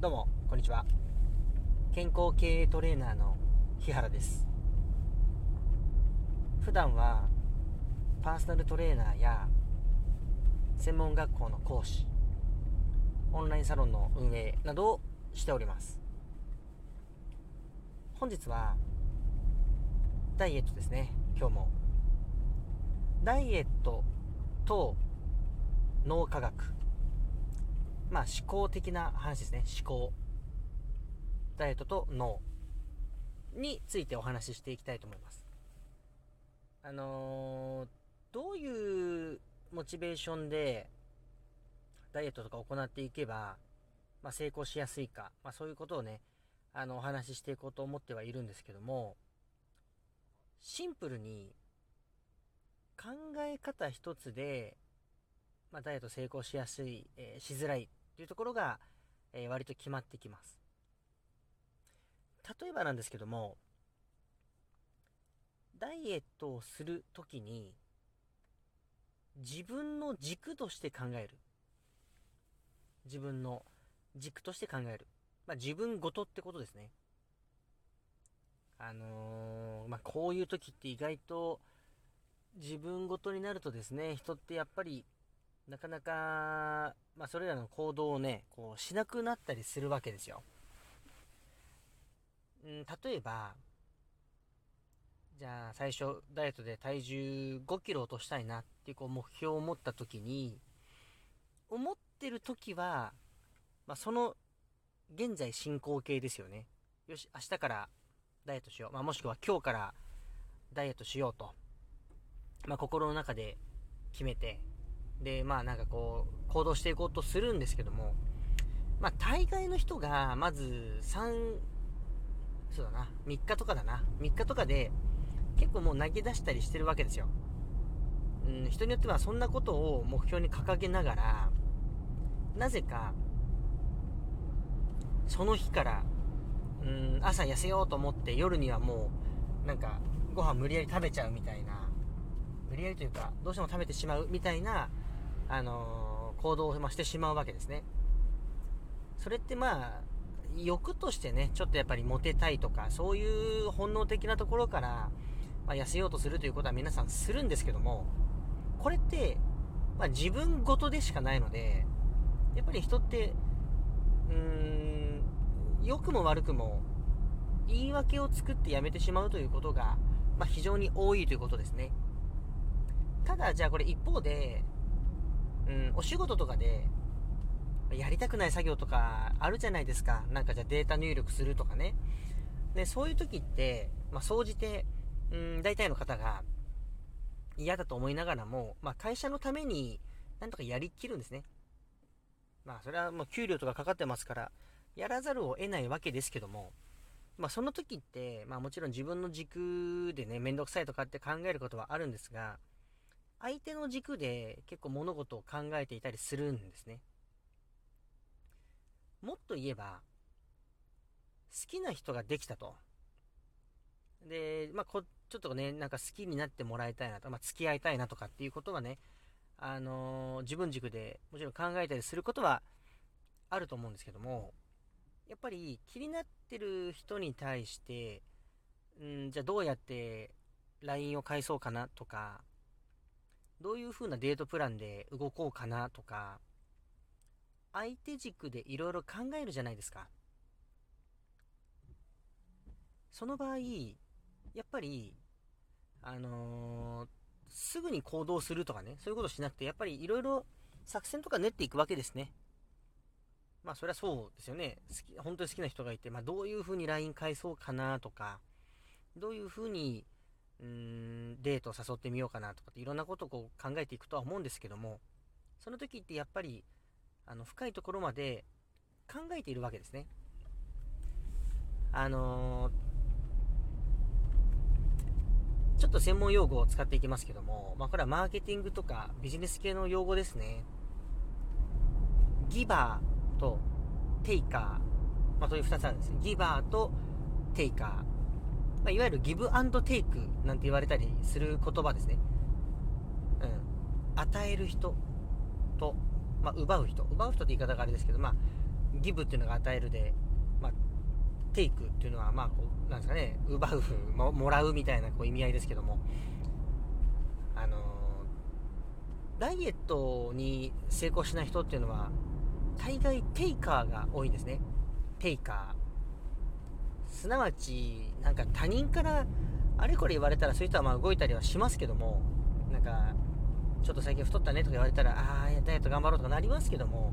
どうもこんにちは。健康経営トレーナーの日原です。普段はパーソナルトレーナーや専門学校の講師オンラインサロンの運営などをしております。本日はダイエットですね。今日も。ダイエットと脳科学まあ思考的な話ですね。思考。ダイエットと脳についてお話ししていきたいと思います。あのー、どういうモチベーションでダイエットとか行っていけば、まあ、成功しやすいか、まあ、そういうことをね、あの、お話ししていこうと思ってはいるんですけども、シンプルに考え方一つで、まあ、ダイエット成功しやすい、えー、しづらいっていうところが、えー、割と決まってきます。例えばなんですけども、ダイエットをするときに、自分の軸として考える。自分の軸として考える。まあ、自分ごとってことですね。あのー、まあ、こういう時って意外と自分ごとになるとですね、人ってやっぱりなかなか、まあ、それらの行動をね、こう、しなくなったりするわけですよ。うん、例えば、じゃあ、最初、ダイエットで体重5キロ落としたいなっていう、こう、目標を持った時に、思ってる時は、まあ、その、現在進行形ですよね。よし、明日からダイエットしよう。まあ、もしくは今日からダイエットしようと。まあ、心の中で決めて、で、まあなんかこう、行動していこうとするんですけども、まあ大概の人が、まず3、そうだな、3日とかだな、3日とかで、結構もう投げ出したりしてるわけですよ。うん、人によってはそんなことを目標に掲げながら、なぜか、その日から、うん、朝痩せようと思って夜にはもう、なんか、ご飯無理やり食べちゃうみたいな、無理やりというか、どうしても食べてしまうみたいな、あのー、行動を、してしまうわけですね。それってまあ、欲としてね、ちょっとやっぱりモテたいとか、そういう本能的なところから、まあ、痩せようとするということは皆さんするんですけども、これって、まあ、自分ごとでしかないので、やっぱり人って、うーん、良くも悪くも、言い訳を作ってやめてしまうということが、まあ、非常に多いということですね。ただ、じゃあこれ一方で、うん、お仕事とかで、やりたくない作業とかあるじゃないですか。なんかじゃあデータ入力するとかね。で、そういう時って、まあ、総じて、うん、大体の方が嫌だと思いながらも、まあ、会社のためになんとかやりきるんですね。まあ、それはもう給料とかかかってますから、やらざるを得ないわけですけども、まあ、その時って、まあ、もちろん自分の軸でね、めんどくさいとかって考えることはあるんですが、相手の軸で結構物事を考えていたりするんですね。もっと言えば、好きな人ができたと。で、まあ、こ、ちょっとね、なんか好きになってもらいたいなと、まあ、付き合いたいなとかっていうことはね、あのー、自分軸でもちろん考えたりすることはあると思うんですけども、やっぱり気になってる人に対して、んじゃあどうやって LINE を返そうかなとか、どういう風なデートプランで動こうかなとか、相手軸でいろいろ考えるじゃないですか。その場合、やっぱり、あのー、すぐに行動するとかね、そういうことしなくて、やっぱりいろいろ作戦とか練っていくわけですね。まあ、それはそうですよね。好き、本当に好きな人がいて、まあ、どういう風に LINE 返そうかなとか、どういう風にうーん、デートを誘ってみようかなとかっていろんなことをこう考えていくとは思うんですけども、その時ってやっぱり、あの、深いところまで考えているわけですね。あのー、ちょっと専門用語を使っていきますけども、まあこれはマーケティングとかビジネス系の用語ですね。ギバーとテイカー。まあそういう2つあるんですね。ギバーとテイカー。まあ、いわゆるギブアンドテイクなんて言われたりする言葉ですね。うん。与える人と、まあ、奪う人。奪う人って言い方があれですけど、まあ、ギブっていうのが与えるで、まあ、テイクっていうのは、まあ、こう、なんですかね、奪う、ももらうみたいなこう意味合いですけども、あのー、ダイエットに成功しない人っていうのは、大概テイカーが多いんですね。テイカー。すなわち、なんか他人からあれこれ言われたらそういう人はまあ動いたりはしますけども、なんか、ちょっと最近太ったねとか言われたら、ああ、ダイエット頑張ろうとかなりますけども、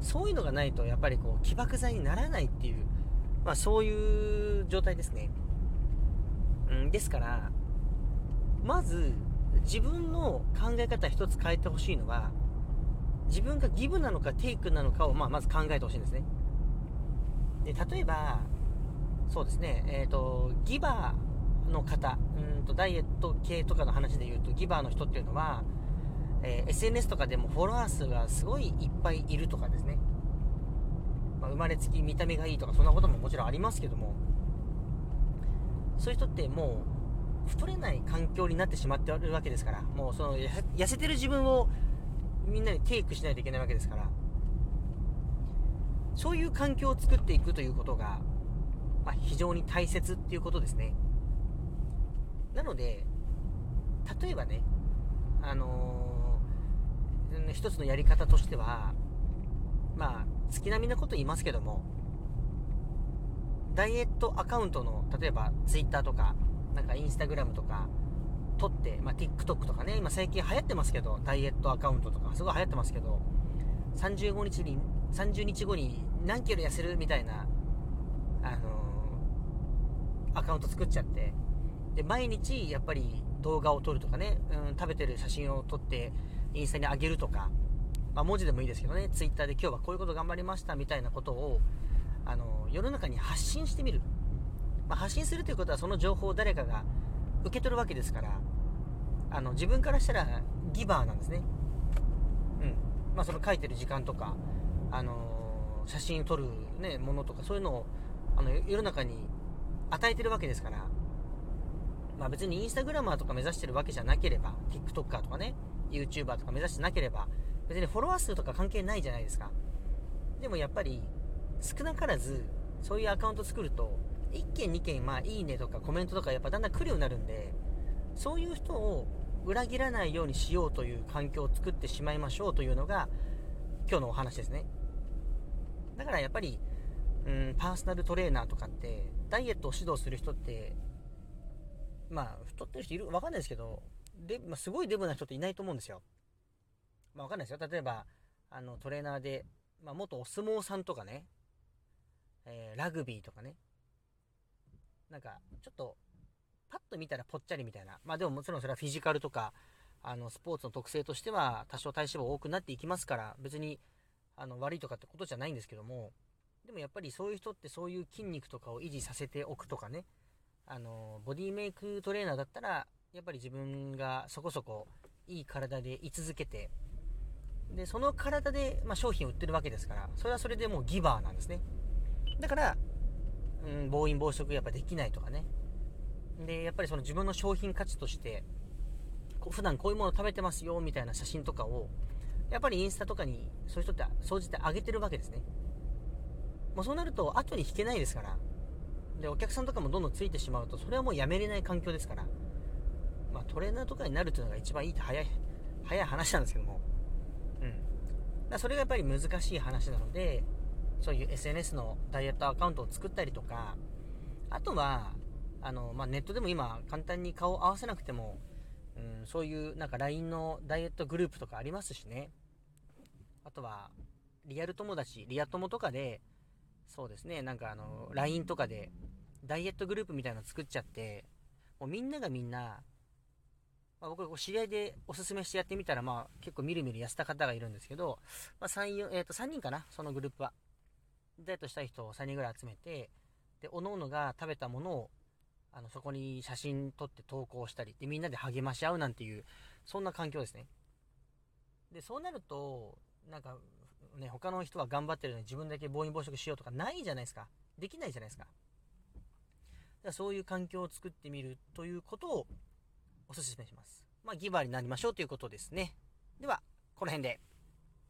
そういうのがないとやっぱりこう起爆剤にならないっていう、まあそういう状態ですね。うん、ですから、まず自分の考え方一つ変えてほしいのは、自分がギブなのかテイクなのかを、まあ、まず考えてほしいんですね。で、例えば、そうですね、えっ、ー、と、ギバーの方、うんとダイエット系とかの話で言うと、ギバーの人っていうのは、えー、SNS とかでもフォロワー数がすごいいっぱいいるとかですね、まあ、生まれつき見た目がいいとかそんなことももちろんありますけども。そういう人ってもう太れない環境になってしまってるわけですから。もうその痩せてる自分をみんなにテイクしないといけないわけですから。そういう環境を作っていくということが、まあ、非常に大切っていうことですね。なので例えばねあのー一つのやり方としては、まあ、月並みなこと言いますけども、ダイエットアカウントの、例えば Twitter とか、なんか Instagram とか、撮って、まあ、TikTok とかね、今最近流行ってますけど、ダイエットアカウントとか、すごい流行ってますけど、35日に、30日後に何キロ痩せるみたいな、あのー、アカウント作っちゃって、で、毎日やっぱり動画を撮るとかね、うん、食べてる写真を撮って、インスタに上げるとか、まあ、文字でもいいですけどね、ツイッターで今日はこういうこと頑張りましたみたいなことを、あの、世の中に発信してみる。まあ、発信するということはその情報を誰かが受け取るわけですから、あの、自分からしたらギバーなんですね。うん。まあ、その書いてる時間とか、あの写真を撮るね、ものとか、そういうのを、あの、世の中に与えてるわけですから、まあ別にインスタグラマーとか目指してるわけじゃなければ、TikToker とかね、YouTuber とか目指してなければ、別にフォロワー数とか関係ないじゃないですか。でもやっぱり、少なからず、そういうアカウント作ると、1件2件、まあ、いいねとかコメントとかやっぱだんだん来るようになるんで、そういう人を裏切らないようにしようという環境を作ってしまいましょうというのが、今日のお話ですね。だからやっぱり、うん、パーソナルトレーナーとかって、ダイエットを指導する人って、まあ、太ってる人いる、わかんないですけど、で、まあ、すごいデブな人っていないと思うんですよ。まあ、わかんないですよ。例えば、あの、トレーナーで、まあ、元お相撲さんとかね、えー、ラグビーとかね、なんか、ちょっと、パッと見たらぽっちゃりみたいな。まあ、でももちろんそれはフィジカルとか、あの、スポーツの特性としては、多少体脂肪多くなっていきますから、別に、あの、悪いとかってことじゃないんですけども、でもやっぱりそういう人ってそういう筋肉とかを維持させておくとかね、あの、ボディメイクトレーナーだったら、やっぱり自分がそこそこいい体で居続けて、で、その体で、まあ、商品を売ってるわけですから、それはそれでもうギバーなんですね。だから、うん、暴飲暴食やっぱできないとかね。で、やっぱりその自分の商品価値として、こう普段こういうもの食べてますよ、みたいな写真とかを、やっぱりインスタとかにそういう人って総じて上げてるわけですね。もうそうなると後に引けないですから。で、お客さんとかもどんどんついてしまうと、それはもうやめれない環境ですから。まあ、トレーナーとかになるというのが一番いいって早い、早い話なんですけども。うん。だそれがやっぱり難しい話なので、そういう SNS のダイエットアカウントを作ったりとか、あとは、あの、まあ、ネットでも今簡単に顔を合わせなくても、うん、そういうなんか LINE のダイエットグループとかありますしね。あとは、リアル友達、リア友とかで、そうですね、なんかあの、LINE とかで、ダイエットグループみたいなの作っちゃって、もうみんながみんな、まあ、僕こう知り合いでおすすめしてやってみたら、まあ、結構みるみる痩せた方がいるんですけど、まあ、3、4、えっ、ー、と、3人かなそのグループは。ダイエットしたい人を3人ぐらい集めて、で、各々が食べたものを、あの、そこに写真撮って投稿したり、で、みんなで励まし合うなんていう、そんな環境ですね。で、そうなると、なんか、ね、他の人は頑張ってるのに自分だけ暴飲暴食しようとかないじゃないですか。できないじゃないですか。だからそういう環境を作ってみるということをお勧めします。まあ、ギバーになりましょうということですね。では、この辺で。